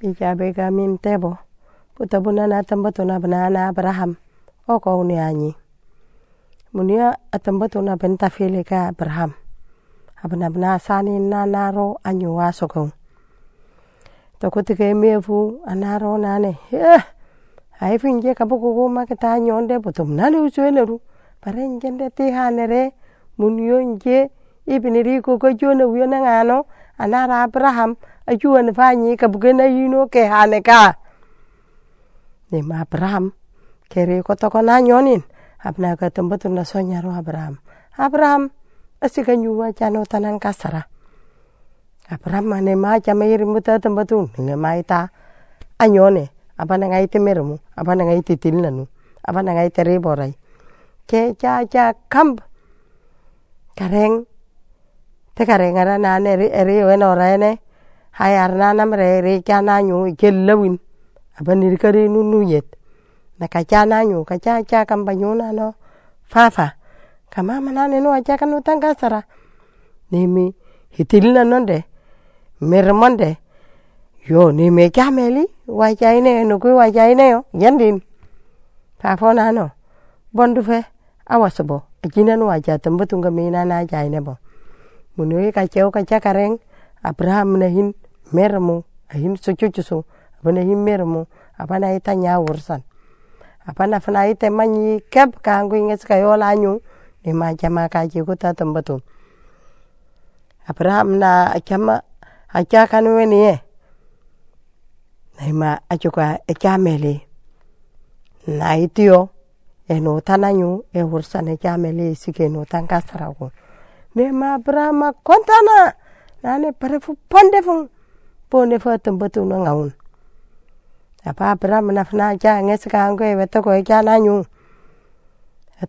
Bicabe min tebo puta bunana tambatuna banana Abraham. Oko uni anyi. Munia atambatuna benta fili ka Abraham. Abna bna sani nanaro anyu wasoko tokutike mefu anaro nane. Eh! Ai finje kabuku ma kita nyonde butum. Nani usueleru? Pare njende ti hanere munio nje ibiniri ko ko jona wiona ngano anara Abraham ajuan fanyi kabugena yino ke hane ka. Ni ma Abraham kere na nyonin abna ka tambatu na sonya ro Abraham. Abraham asika nyuwa chano tanang kasara Abraham ne ma chama iri muta tambatu ne ma ita anyone abana ngai te mermu abana ngai te tilnanu abana ngai te riborai ke cha cha kamp kareng te kareng na ne ri ri weno rene hayar nanam re ri cha na nyu kel lawin abani ri kare nu nu yet. Na ka cha na nyu ka cha cha kam ba nyu na no fafa. Kama mana ne no cha kanu tanga sara nimi hitil na nonde mermonde. Yo ni me cha meli wa cha ine no ku wa cha ine yo, yandin. Fa fo na no bondu fe awasabo ajina no wa cha tambatunga me na na cha ine bo. Munoi ka cheu ka cha kareng. Abraham na hin mermu ahin sucucusu abana hin mermu abana ita wursan abana fana ite manyi kep kangu inges ka yola nyu ni ma jama ka ji ku ta tambatu abraham na chama acha kanu weni ye na ma achuka echa meli. Na itio eno tananyu e wursan echa meli sike no tanka sarago ne ma abraham kontana. Nane pare fu pande fun pone fa tambatu no ngaun. Apa abraham na fna cha nges ka ngo e weto ko cha na nyu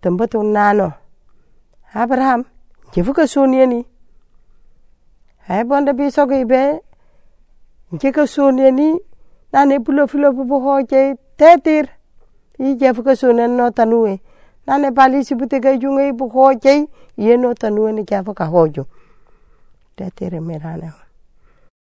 tambatu nano. Abraham jefu ka sonieni ai bonde bi so ge be je ka sonieni nane bulo filo bu ho je tetir. I jefu ka sonen no tanue nane bali sibute ga junge bu ho je ye no tanue ni jefu ka hojo. Tetir merane